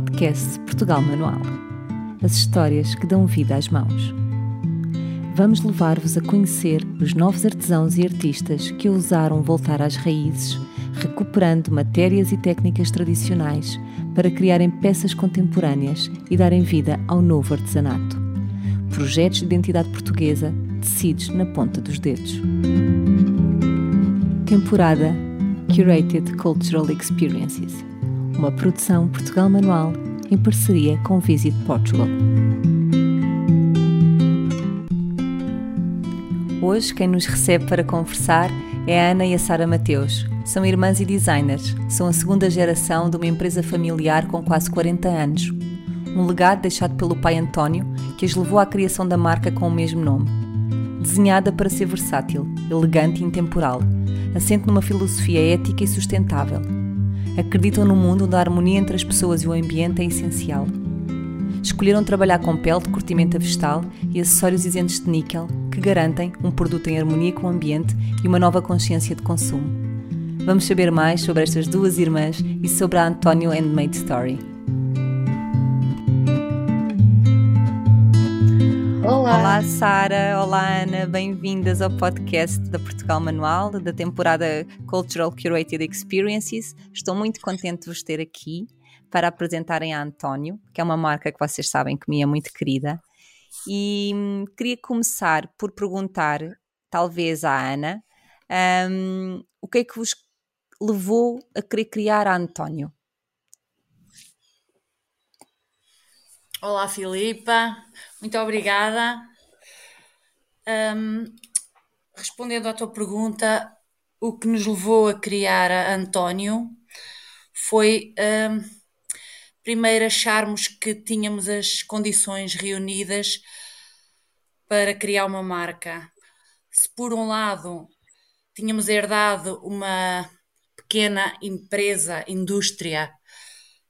podcast Portugal Manual. As histórias que dão vida às mãos. Vamos levar-vos a conhecer os novos artesãos e artistas que ousaram voltar às raízes, recuperando matérias e técnicas tradicionais para criarem peças contemporâneas e darem vida ao novo artesanato. Projetos de identidade portuguesa tecidos na ponta dos dedos. Temporada Curated Cultural Experiences uma produção Portugal Manual em parceria com Visit Portugal. Hoje quem nos recebe para conversar é a Ana e a Sara Mateus. São irmãs e designers. São a segunda geração de uma empresa familiar com quase 40 anos. Um legado deixado pelo pai António que as levou à criação da marca com o mesmo nome. Desenhada para ser versátil, elegante e intemporal, assente numa filosofia ética e sustentável acreditam no mundo onde a harmonia entre as pessoas e o ambiente é essencial. Escolheram trabalhar com pele de curtimento vegetal e acessórios isentos de níquel que garantem um produto em harmonia com o ambiente e uma nova consciência de consumo. Vamos saber mais sobre estas duas irmãs e sobre a Antonio Handmade Story. Olá! Olá, Sara! Olá, Ana! Bem-vindas ao podcast da Portugal Manual, da temporada Cultural Curated Experiences. Estou muito contente de vos ter aqui para apresentarem a António, que é uma marca que vocês sabem que me é muito querida. E hum, queria começar por perguntar, talvez à Ana, um, o que é que vos levou a querer criar a António? Olá, Filipa, muito obrigada. Um, respondendo à tua pergunta, o que nos levou a criar a António foi um, primeiro acharmos que tínhamos as condições reunidas para criar uma marca. Se por um lado tínhamos herdado uma pequena empresa, indústria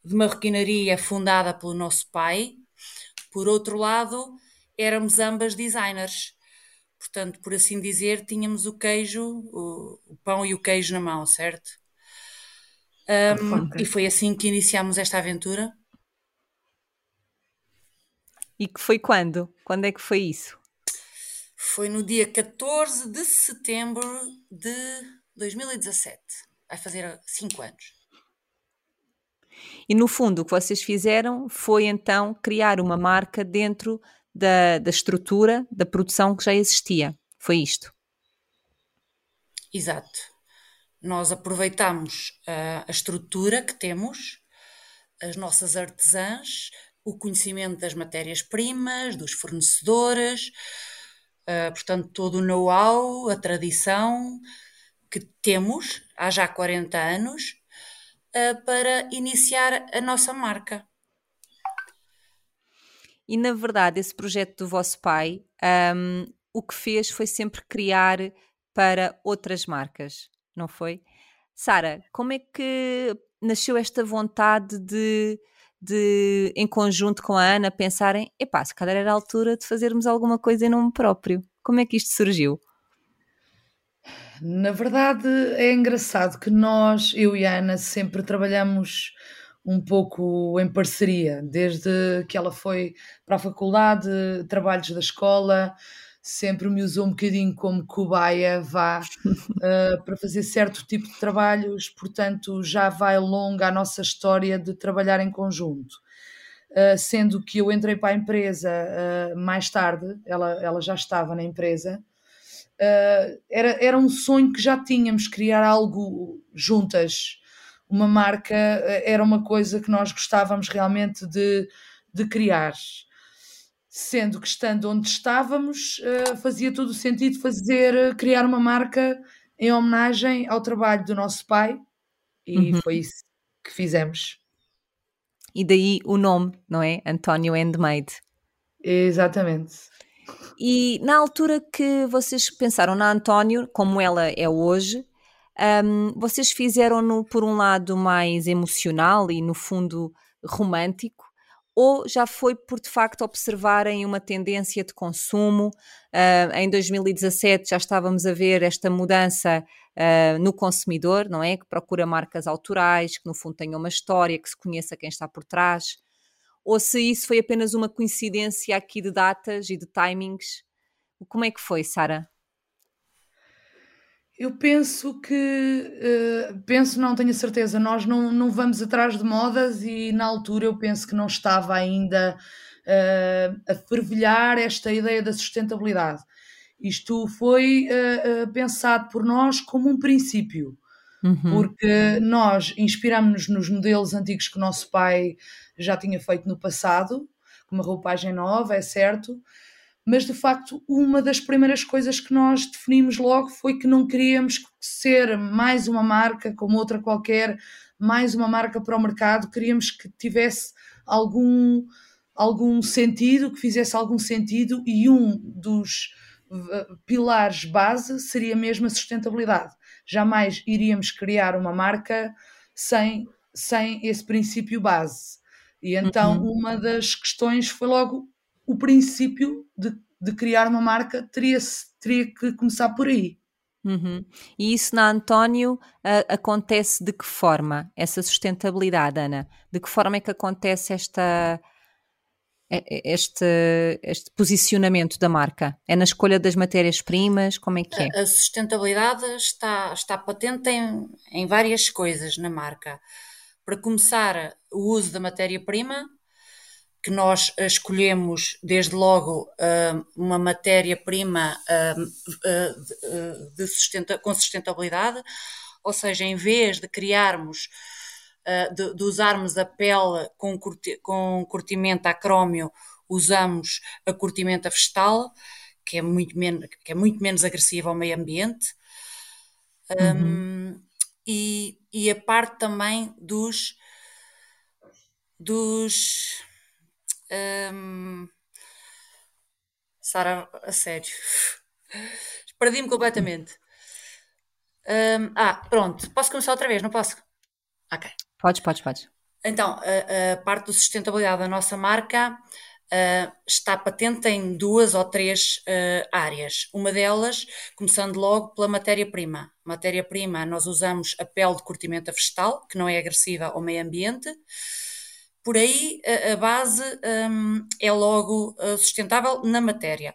de marroquinaria fundada pelo nosso pai, por outro lado, éramos ambas designers. Portanto, por assim dizer, tínhamos o queijo, o, o pão e o queijo na mão, certo? Um, e foi assim que iniciámos esta aventura. E que foi quando? Quando é que foi isso? Foi no dia 14 de setembro de 2017. Vai fazer 5 anos. E no fundo, o que vocês fizeram foi então criar uma marca dentro da, da estrutura da produção que já existia. Foi isto. Exato. Nós aproveitamos a, a estrutura que temos, as nossas artesãs, o conhecimento das matérias-primas, dos fornecedores, uh, portanto, todo o know-how, a tradição que temos há já 40 anos uh, para iniciar a nossa marca. E na verdade, esse projeto do vosso pai, um, o que fez foi sempre criar para outras marcas, não foi? Sara, como é que nasceu esta vontade de, de, em conjunto com a Ana, pensarem, epá, se calhar era a altura de fazermos alguma coisa em nome próprio? Como é que isto surgiu? Na verdade, é engraçado que nós, eu e a Ana, sempre trabalhamos um pouco em parceria, desde que ela foi para a faculdade, trabalhos da escola, sempre me usou um bocadinho como cobaia, vá, uh, para fazer certo tipo de trabalhos, portanto já vai longa a nossa história de trabalhar em conjunto. Uh, sendo que eu entrei para a empresa uh, mais tarde, ela, ela já estava na empresa, uh, era, era um sonho que já tínhamos, criar algo juntas. Uma marca uh, era uma coisa que nós gostávamos realmente de, de criar. Sendo que estando onde estávamos, uh, fazia todo o sentido fazer, criar uma marca em homenagem ao trabalho do nosso pai, e uhum. foi isso que fizemos. E daí o nome, não é? António Handmade. Exatamente. E na altura que vocês pensaram na António, como ela é hoje, um, vocês fizeram-no por um lado mais emocional e no fundo romântico, ou já foi por de facto observarem uma tendência de consumo? Uh, em 2017 já estávamos a ver esta mudança uh, no consumidor, não é? Que procura marcas autorais, que no fundo tenham uma história, que se conheça quem está por trás, ou se isso foi apenas uma coincidência aqui de datas e de timings. Como é que foi, Sara? Eu penso que, uh, penso, não tenho certeza, nós não, não vamos atrás de modas e na altura eu penso que não estava ainda uh, a fervilhar esta ideia da sustentabilidade. Isto foi uh, pensado por nós como um princípio, uhum. porque nós inspiramos-nos nos modelos antigos que o nosso pai já tinha feito no passado, com uma roupagem nova, é certo, mas de facto uma das primeiras coisas que nós definimos logo foi que não queríamos ser mais uma marca como outra qualquer, mais uma marca para o mercado, queríamos que tivesse algum algum sentido, que fizesse algum sentido e um dos eh, pilares base seria mesmo a sustentabilidade. Jamais iríamos criar uma marca sem, sem esse princípio base. E então uhum. uma das questões foi logo o princípio de, de criar uma marca teria, teria que começar por aí. Uhum. E isso na António uh, acontece de que forma? Essa sustentabilidade, Ana? De que forma é que acontece esta, este, este posicionamento da marca? É na escolha das matérias-primas? Como é que é? A sustentabilidade está, está patente em, em várias coisas na marca. Para começar, o uso da matéria-prima, que nós escolhemos desde logo uma matéria-prima de sustenta, com sustentabilidade, ou seja, em vez de criarmos de, de, usarmos a pele com, curti, com curtimento a crómio, usamos a curtimento vegetal, que é muito menos, que é muito menos agressiva ao meio ambiente. Uhum. Um, e, e a parte também dos dos um, Sara, a sério. Perdi-me completamente. Um, ah, pronto, posso começar outra vez, não posso? Ok. Podes, podes, podes. Então, a, a parte da sustentabilidade da nossa marca uh, está patente em duas ou três uh, áreas. Uma delas, começando logo pela matéria-prima. Matéria-prima, nós usamos a pele de curtimento vegetal, que não é agressiva ao meio ambiente. Por aí, a, a base um, é logo uh, sustentável na matéria.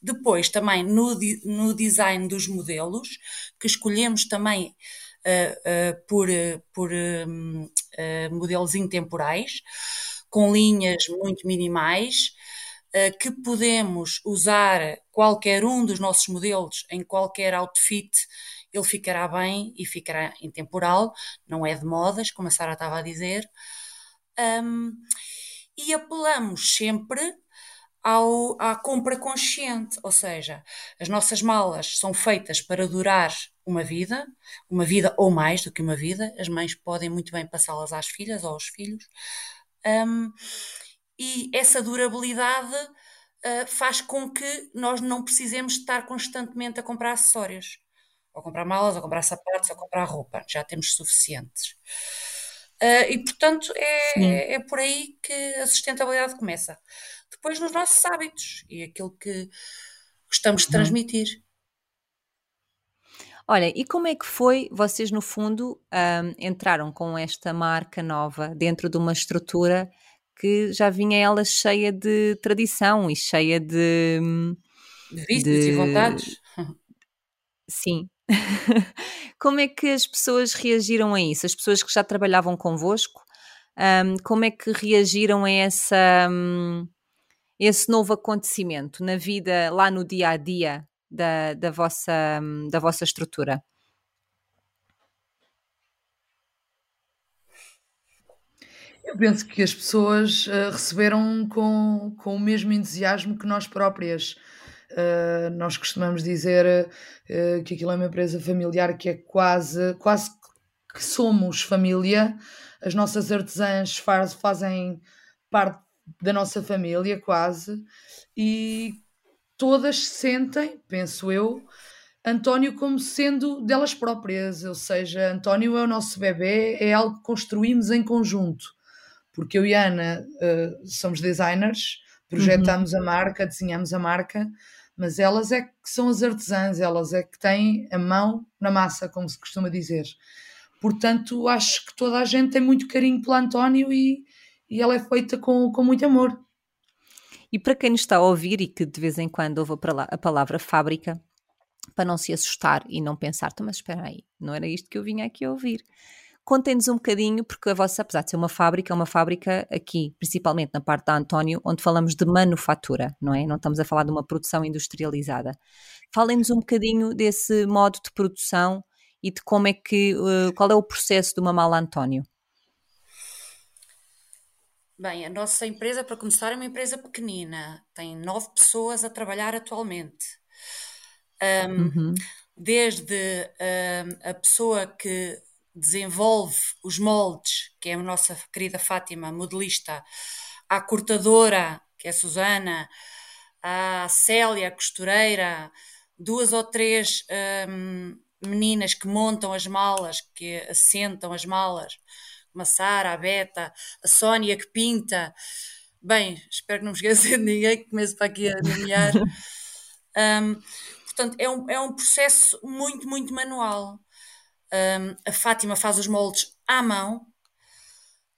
Depois, também no, no design dos modelos, que escolhemos também por, por um, modelos intemporais, com linhas muito minimais, que podemos usar qualquer um dos nossos modelos em qualquer outfit, ele ficará bem e ficará intemporal, não é de modas, como a Sara estava a dizer. Um, e apelamos sempre ao, à compra consciente, ou seja, as nossas malas são feitas para durar uma vida, uma vida ou mais do que uma vida, as mães podem muito bem passá-las às filhas ou aos filhos, um, e essa durabilidade uh, faz com que nós não precisemos estar constantemente a comprar acessórios, ou comprar malas, ou comprar sapatos, ou comprar roupa, já temos suficientes. Uh, e portanto é, é por aí que a sustentabilidade começa depois nos nossos hábitos e aquilo que gostamos de uhum. transmitir. Olha, e como é que foi? Vocês, no fundo, um, entraram com esta marca nova dentro de uma estrutura que já vinha ela cheia de tradição e cheia de. De vícios de... e vontades. Sim. como é que as pessoas reagiram a isso? As pessoas que já trabalhavam convosco, um, como é que reagiram a essa. Um, esse novo acontecimento na vida, lá no dia a dia da, da, vossa, da vossa estrutura? Eu penso que as pessoas uh, receberam com, com o mesmo entusiasmo que nós próprias. Uh, nós costumamos dizer uh, que aquilo é uma empresa familiar que é quase, quase que somos família. As nossas artesãs faz, fazem parte da nossa família, quase, e todas sentem, penso eu, António como sendo delas próprias, ou seja, António é o nosso bebê, é algo que construímos em conjunto, porque eu e Ana uh, somos designers, projetamos uhum. a marca, desenhamos a marca, mas elas é que são as artesãs, elas é que têm a mão na massa, como se costuma dizer. Portanto, acho que toda a gente tem muito carinho pelo António e, e ela é feita com, com muito amor. E para quem nos está a ouvir e que de vez em quando ouve a palavra fábrica, para não se assustar e não pensar, então, mas espera aí, não era isto que eu vinha aqui a ouvir. Contem-nos um bocadinho, porque a vossa, apesar de ser uma fábrica, é uma fábrica aqui, principalmente na parte da António, onde falamos de manufatura, não é? Não estamos a falar de uma produção industrializada. Falem-nos um bocadinho desse modo de produção e de como é que, uh, qual é o processo de uma mala António. Bem, a nossa empresa, para começar, é uma empresa pequenina, tem nove pessoas a trabalhar atualmente. Um, uhum. Desde um, a pessoa que desenvolve os moldes, que é a nossa querida Fátima, modelista, à cortadora, que é a Susana, à Célia, costureira, duas ou três um, meninas que montam as malas, que assentam as malas, uma Sara, a Beta, a Sónia que pinta. Bem, espero que não me esqueça de ninguém que comece para aqui a nomear. um, portanto, é um, é um processo muito, muito manual. Um, a Fátima faz os moldes à mão,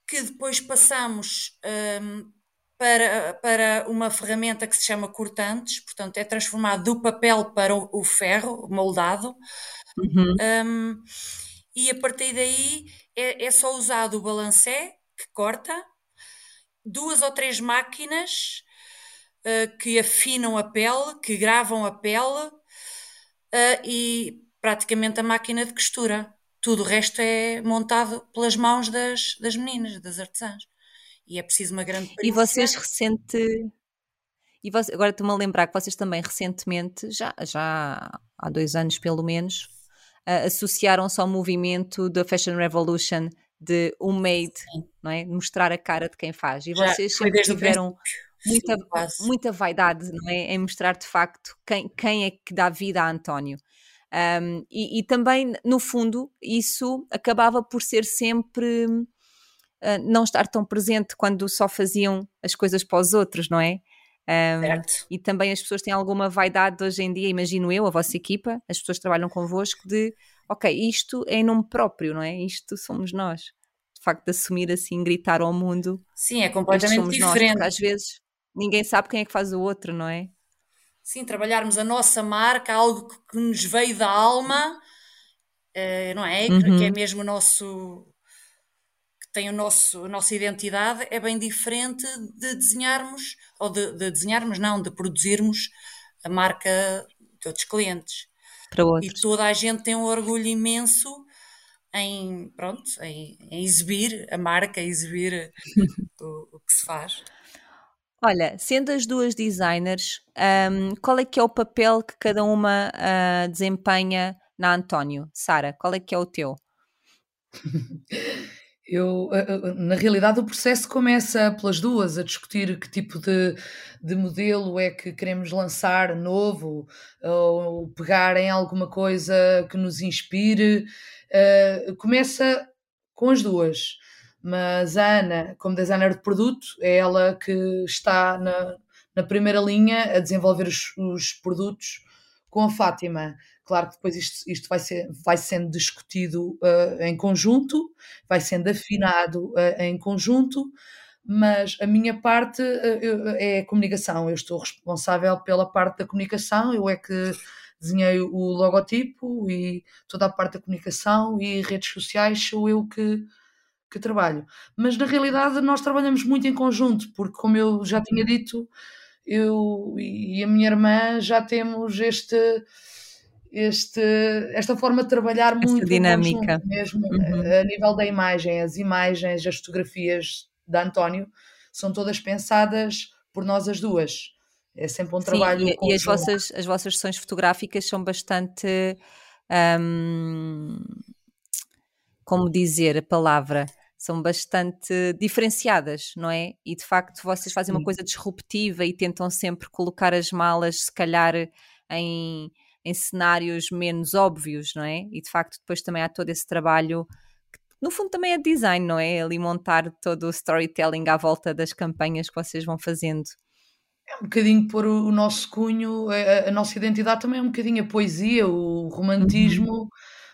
que depois passamos um, para, para uma ferramenta que se chama cortantes, portanto, é transformado do papel para o, o ferro moldado. Uhum. Um, e a partir daí é, é só usado o balancé, que corta, duas ou três máquinas uh, que afinam a pele, que gravam a pele, uh, e praticamente a máquina de costura. Tudo o resto é montado pelas mãos das, das meninas, das artesãs. E é preciso uma grande E vocês recente. E você, agora estou-me a lembrar que vocês também recentemente, já, já há dois anos pelo menos, uh, associaram-se ao movimento da Fashion Revolution de homemade, não é? Mostrar a cara de quem faz. E vocês Já, sempre tiveram muita, muita vaidade, não é? Em mostrar de facto quem, quem é que dá vida a António. Um, e, e, também, no fundo, isso acabava por ser sempre uh, não estar tão presente quando só faziam as coisas para os outros, não é? Um, e também as pessoas têm alguma vaidade hoje em dia, imagino eu, a vossa equipa, as pessoas que trabalham convosco, de ok, isto é em nome próprio, não é? Isto somos nós. De facto, de assumir assim, gritar ao mundo. Sim, é completamente diferente. Nós, às vezes ninguém sabe quem é que faz o outro, não é? Sim, trabalharmos a nossa marca, algo que nos veio da alma, uh, não é? Uhum. Que é mesmo o nosso tem o nosso, a nossa identidade é bem diferente de desenharmos, ou de, de desenharmos, não, de produzirmos a marca de outros clientes. Para outros. E toda a gente tem um orgulho imenso em, pronto, em, em exibir a marca, exibir o, o, que se faz. Olha, sendo as duas designers, um, qual é que é o papel que cada uma uh, desempenha na António? Sara, qual é que é o teu? Eu, na realidade, o processo começa pelas duas, a discutir que tipo de, de modelo é que queremos lançar novo, ou pegar em alguma coisa que nos inspire. Uh, começa com as duas, mas a Ana, como designer de produto, é ela que está na, na primeira linha a desenvolver os, os produtos com a Fátima. Claro que depois isto, isto vai, ser, vai sendo discutido uh, em conjunto, vai sendo afinado uh, em conjunto, mas a minha parte uh, é a comunicação. Eu estou responsável pela parte da comunicação, eu é que desenhei o logotipo e toda a parte da comunicação e redes sociais sou eu que, que trabalho. Mas na realidade nós trabalhamos muito em conjunto, porque como eu já tinha dito, eu e a minha irmã já temos este este, esta forma de trabalhar Essa muito dinâmica mesmo uhum. a nível da imagem, as imagens, as fotografias da António são todas pensadas por nós as duas. É sempre um trabalho. Sim, e, e as, vossas, as vossas sessões fotográficas são bastante. Hum, como dizer a palavra? São bastante diferenciadas, não é? E de facto vocês fazem uma coisa disruptiva e tentam sempre colocar as malas, se calhar, em em cenários menos óbvios, não é? E de facto depois também há todo esse trabalho que no fundo também é design, não é? Ali montar todo o storytelling à volta das campanhas que vocês vão fazendo. É um bocadinho pôr o, nosso cunho, a, a, nossa identidade também é um bocadinho a poesia, o romantismo uhum.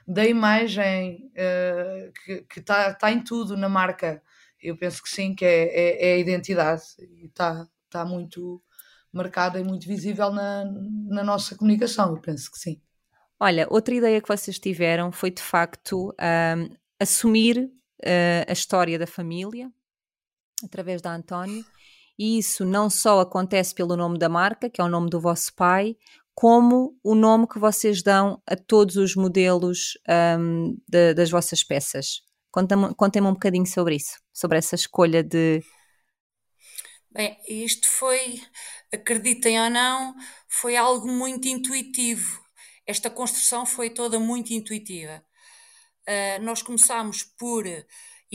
da imagem uh, que está tá em tudo na marca. Eu penso que sim, que é, é, é a identidade e está tá muito marcada e muito visível na, na nossa comunicação, eu penso que sim. Olha, outra ideia que vocês tiveram foi de facto um, assumir uh, a história da família através da António, e isso não só acontece pelo nome da marca, que é o nome do vosso pai, como o nome que vocês dão a todos os modelos um, de, das vossas peças. Contem-me um bocadinho sobre isso, sobre essa escolha de. Bem, isto foi, acreditem ou não, foi algo muito intuitivo esta construção foi toda muito intuitiva. Uh, nós começámos por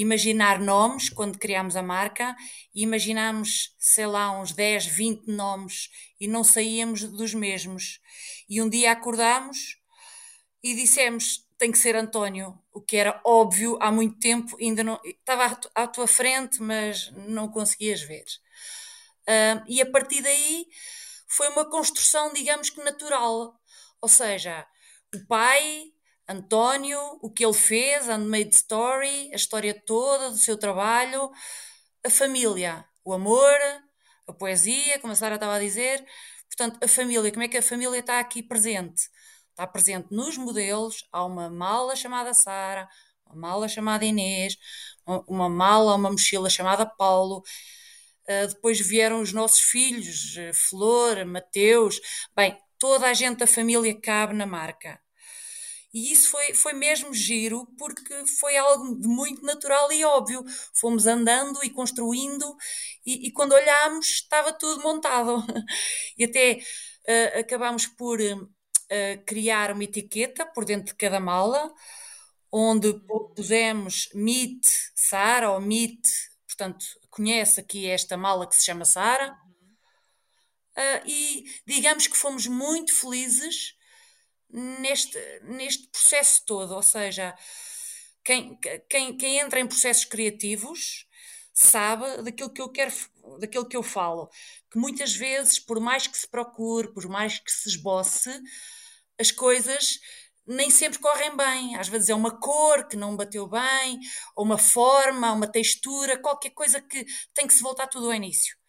imaginar nomes quando criámos a marca imaginámos, sei lá, uns 10, 20 nomes e não saíamos dos mesmos. E um dia acordámos e dissemos tem que ser António, o que era óbvio há muito tempo, ainda não estava à tua frente, mas não conseguias ver. Uh, e a partir daí foi uma construção, digamos que natural. Ou seja, o pai, António, o que ele fez, Handmade Story, a história toda do seu trabalho, a família, o amor, a poesia, como a Sara estava a dizer. Portanto, a família, como é que a família está aqui presente? Está presente nos modelos, há uma mala chamada Sara, uma mala chamada Inês, uma mala, uma mochila chamada Paulo. Uh, depois vieram os nossos filhos, Flor, Mateus. Bem, toda a gente da família cabe na marca. E isso foi, foi mesmo giro, porque foi algo de muito natural e óbvio. Fomos andando e construindo, e, e quando olhámos, estava tudo montado. E até uh, acabámos por uh, criar uma etiqueta por dentro de cada mala, onde pusemos Meet Sara ou Meet, portanto, conhece aqui esta mala que se chama Sara uh, e digamos que fomos muito felizes neste, neste processo todo. Ou seja, quem, quem, quem entra em processos criativos sabe daquilo que eu quero, daquilo que eu falo, que muitas vezes, por mais que se procure, por mais que se esboce, as coisas nem sempre correm bem. Às vezes é uma cor que não bateu bem, ou uma forma, uma textura, qualquer coisa que tem que se voltar tudo ao início.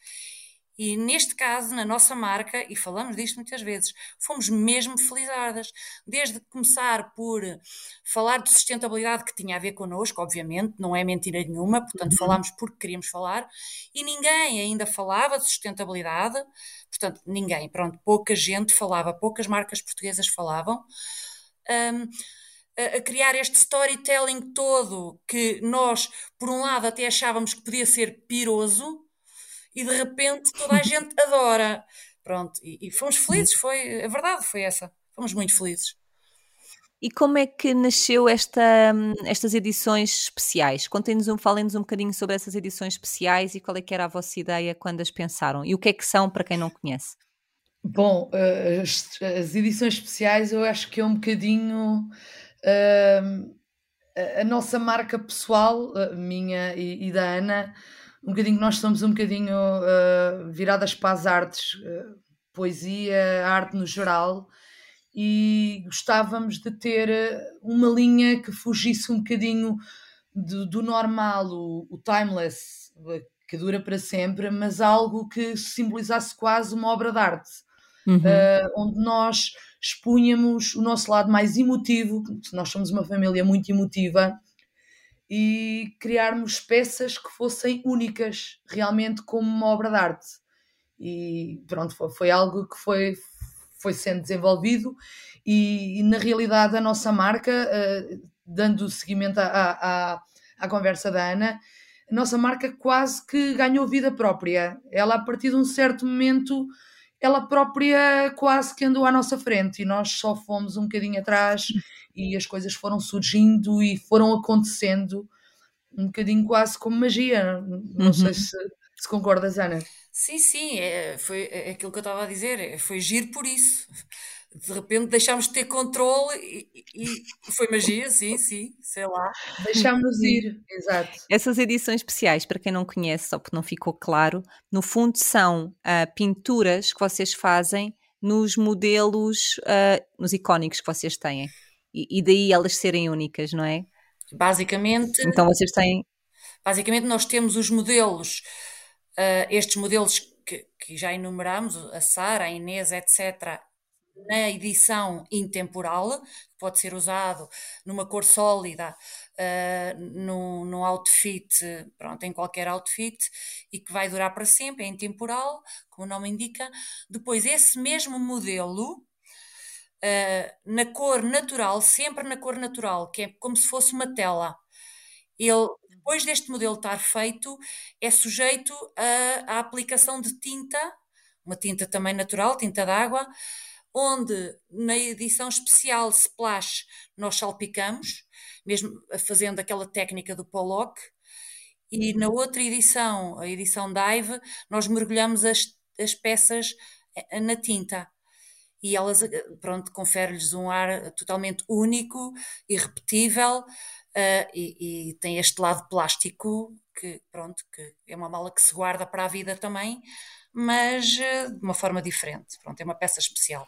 E neste caso, na nossa marca, e falamos disto muitas vezes, fomos mesmo felizardas. Desde começar por falar de sustentabilidade, que tinha a ver connosco, obviamente, não é mentira nenhuma, portanto, uhum. falámos porque queríamos falar, e ninguém ainda falava de sustentabilidade, portanto, ninguém, pronto, pouca gente falava, poucas marcas portuguesas falavam. Um, a criar este storytelling todo que nós, por um lado, até achávamos que podia ser piroso, e de repente toda a gente adora. Pronto, e, e fomos felizes, foi, a verdade foi essa, fomos muito felizes. E como é que nasceu esta, estas edições especiais? Contem-nos um, falem-nos um bocadinho sobre essas edições especiais e qual é que era a vossa ideia quando as pensaram? E o que é que são para quem não conhece? Bom, eh, as, as edições especiais eu acho que é um bocadinho uh, a nossa marca pessoal, minha e, e da Ana, um bocadinho nós somos um bocadinho uh, viradas para as artes, uh, poesia, arte no geral, e gostávamos de ter uma linha que fugisse um bocadinho do, do normal, o, o, timeless, que dura para sempre, mas algo que simbolizasse quase uma obra de arte, uhum. uh, onde nós expunhamos o nosso lado mais emotivo, nós somos uma família muito emotiva, e criarmos peças que fossem únicas, realmente como uma obra de arte. E pronto, foi, foi algo que foi, foi sendo desenvolvido e, e na realidade a nossa marca, uh, dando seguimento à, à, à conversa da Ana, a nossa marca quase que ganhou vida própria. Ela, a partir de um certo momento, ela própria quase que andou à nossa frente e nós só fomos um bocadinho atrás e as coisas foram surgindo e foram acontecendo um bocadinho quase como magia. Não uhum. sei se, se concordas, Ana. Sim, sim, é, foi é aquilo que eu estava a dizer, é, foi giro por isso. De repente deixámos de ter controle e, e, foi magia, sim, sim, sei lá. Deixámos ir, exato. Essas edições especiais, para quem não conhece, só porque não ficou claro, no fundo são uh, pinturas que vocês fazem nos modelos, uh, nos icónicos que vocês têm. E, e, daí elas serem únicas, não é? Basicamente. Então vocês têm. Basicamente, nós temos os modelos, uh, estes modelos que, que já enumeramos, a Sara, a Inês, etc., na edição intemporal, pode ser usado numa cor sólida, uh, num, num outfit, pronto, em qualquer outfit, e que vai durar para sempre, é intemporal, como o nome indica. Depois, esse mesmo modelo, uh, na cor natural, sempre na cor natural, que é como se fosse uma tela. Ele, depois deste modelo estar feito, é sujeito à aplicação de tinta, uma tinta também natural, tinta d'água, onde na edição especial Splash nós salpicamos, mesmo fazendo aquela técnica do Pollock, e na outra edição, a edição Dive, nós mergulhamos as, as peças eh, na tinta. E elas, eh, pronto, confere-lhes um ar totalmente único, irrepetível, uh, e, e, tem este lado plástico, que, pronto, que é uma mala que se guarda para a vida também, mas eh, de uma forma diferente. Pronto, é uma peça especial.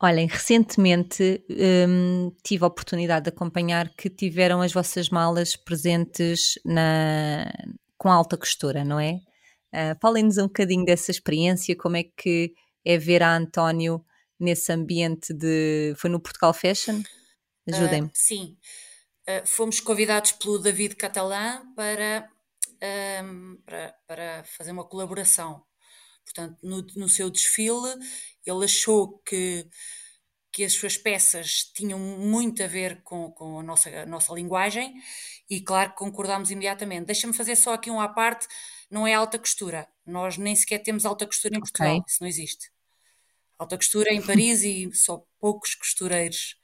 Olhem, recentemente hum, tive a oportunidade de acompanhar que tiveram as vossas malas presentes na, com alta costura, não é? Uh, Falem-nos um bocadinho dessa experiência, como é que é ver a António nesse ambiente de. Foi no Portugal Fashion? Ajudem-me. Uh, sim, uh, fomos convidados pelo David Catalã para um, para, para fazer uma colaboração. Portanto, no, no seu desfile, ele achou que, que as suas peças tinham muito a ver com, com a, nossa, a nossa linguagem e, claro, concordámos imediatamente. Deixa-me fazer só aqui um à parte: não é alta costura. Nós nem sequer temos alta costura em Portugal, okay. isso não existe. Alta costura em Paris e só poucos costureiros.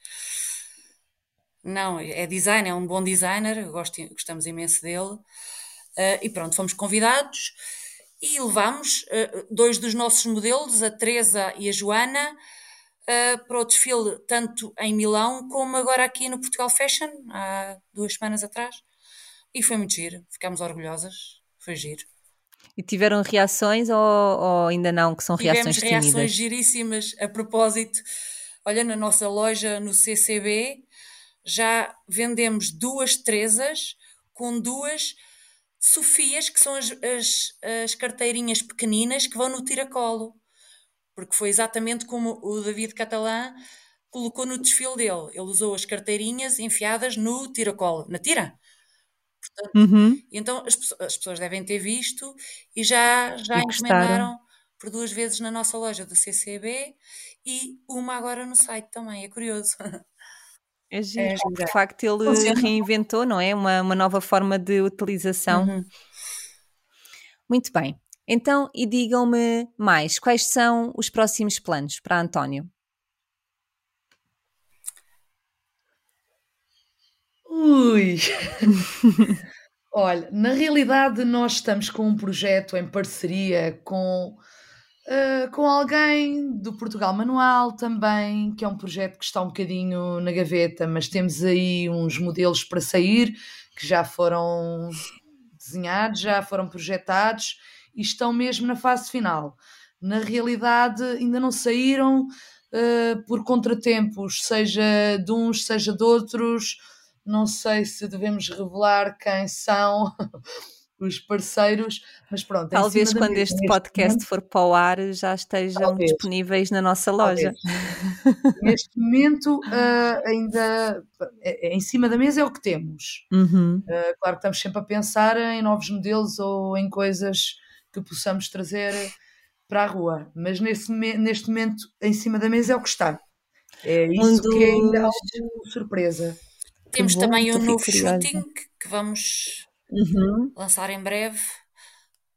Não, é design, é um bom designer, gosto, gostamos imenso dele. Uh, e pronto, fomos convidados e levámos uh, dois dos nossos modelos, a Teresa e a Joana, uh, para o desfile tanto em Milão como agora aqui no Portugal Fashion, há duas semanas atrás. E foi muito giro, ficámos orgulhosas, foi giro. E tiveram reações ou, ou ainda não, que são Tivemos reações tímidas? reações giríssimas. A propósito, olha, na nossa loja no CCB já vendemos duas Teresas com duas Sofias, que são as, as, as carteirinhas pequeninas que vão no tiracolo. Porque foi exatamente como o David Catalã colocou no desfile dele. Ele usou as carteirinhas enfiadas no tiracolo, na tira. Portanto, uhum. Então as, as, pessoas devem ter visto e já, já e encomendaram por duas vezes na nossa loja do CCB e uma agora no site também. É curioso. É giro, é, de facto ele Funciona. reinventou, não é? Uma, uma nova forma de utilização. Uhum. Muito bem. Então, e digam-me mais, quais são os próximos planos para António? Ui! Olha, na realidade nós estamos com um projeto em parceria com Uh, com alguém do Portugal Manual também, que é um projeto que está um bocadinho na gaveta, mas temos aí uns modelos para sair que já foram desenhados, já foram projetados e estão mesmo na fase final. Na realidade, ainda não saíram uh, por contratempos, seja de uns, seja de outros. Não sei se devemos revelar quem são. os parceiros, mas pronto. Talvez quando mesa, este podcast momento, for para o ar já estejam talvez, disponíveis na nossa loja. neste momento uh, ainda é, é, em cima da mesa é o que temos. Uhum. Uh, claro que estamos sempre a pensar em novos modelos ou em coisas que possamos trazer para a rua, mas nesse, neste momento em cima da mesa é o que está. É isso um que é ainda algo surpresa. Temos bom, também um novo shooting que vamos uhum. lançar em breve.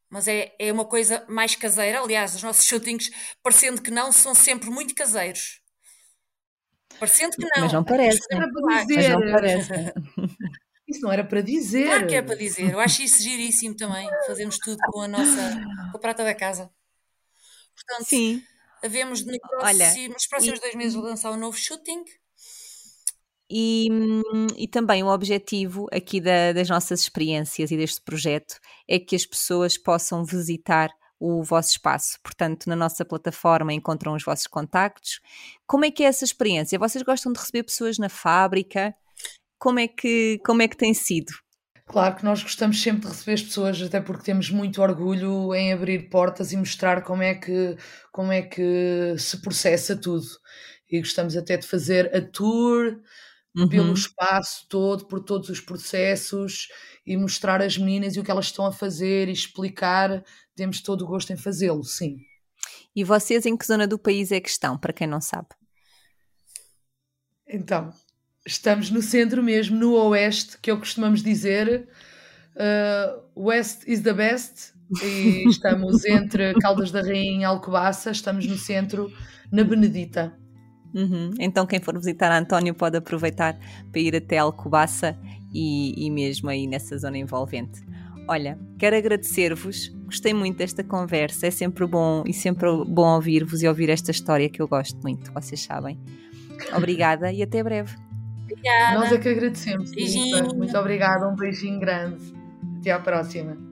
Mas é, é uma coisa mais caseira. Aliás, os nossos shootings, parecendo que não, são sempre muito caseiros. Parecendo que não. Mas não parece. Mas não parece. Isso não era para dizer. Claro que é para dizer. Eu acho isso giríssimo também. Fazemos tudo com a nossa com a prata da casa. Portanto, Sim. Havemos no próximo, Olha, nos próximos e, dois meses lançar um novo shooting. E, e também o objetivo aqui da, das nossas experiências e deste projeto é que as pessoas possam visitar o vosso espaço. Portanto, na nossa plataforma encontram os vossos contactos. Como é que é essa experiência? Vocês gostam de receber pessoas na fábrica? Como é que, como é que tem sido? Claro que nós gostamos sempre de receber as pessoas, até porque temos muito orgulho em abrir portas e mostrar como é que, como é que se processa tudo. E gostamos até de fazer a tour uhum. pelo espaço todo, por todos os processos e mostrar as meninas e o que elas estão a fazer e explicar. Temos todo o gosto em fazê-lo, sim. E vocês em que zona do país é que estão, para quem não sabe? Então, Estamos no centro mesmo, no oeste, que é o que costumamos dizer. Uh, West is the best. E estamos entre Caldas da Rainha e Alcobaça. Estamos no centro, na Benedita. Uhum. Então, quem for visitar António pode aproveitar para ir até Alcobaça e, e mesmo aí nessa zona envolvente. Olha, quero agradecer-vos, gostei muito desta conversa, é sempre bom e sempre bom ouvir-vos e ouvir esta história que eu gosto muito, vocês sabem. Obrigada e até breve. Obrigada. Nós é que agradecemos. Beijinho. Muito obrigada, um beijinho grande. Até à próxima.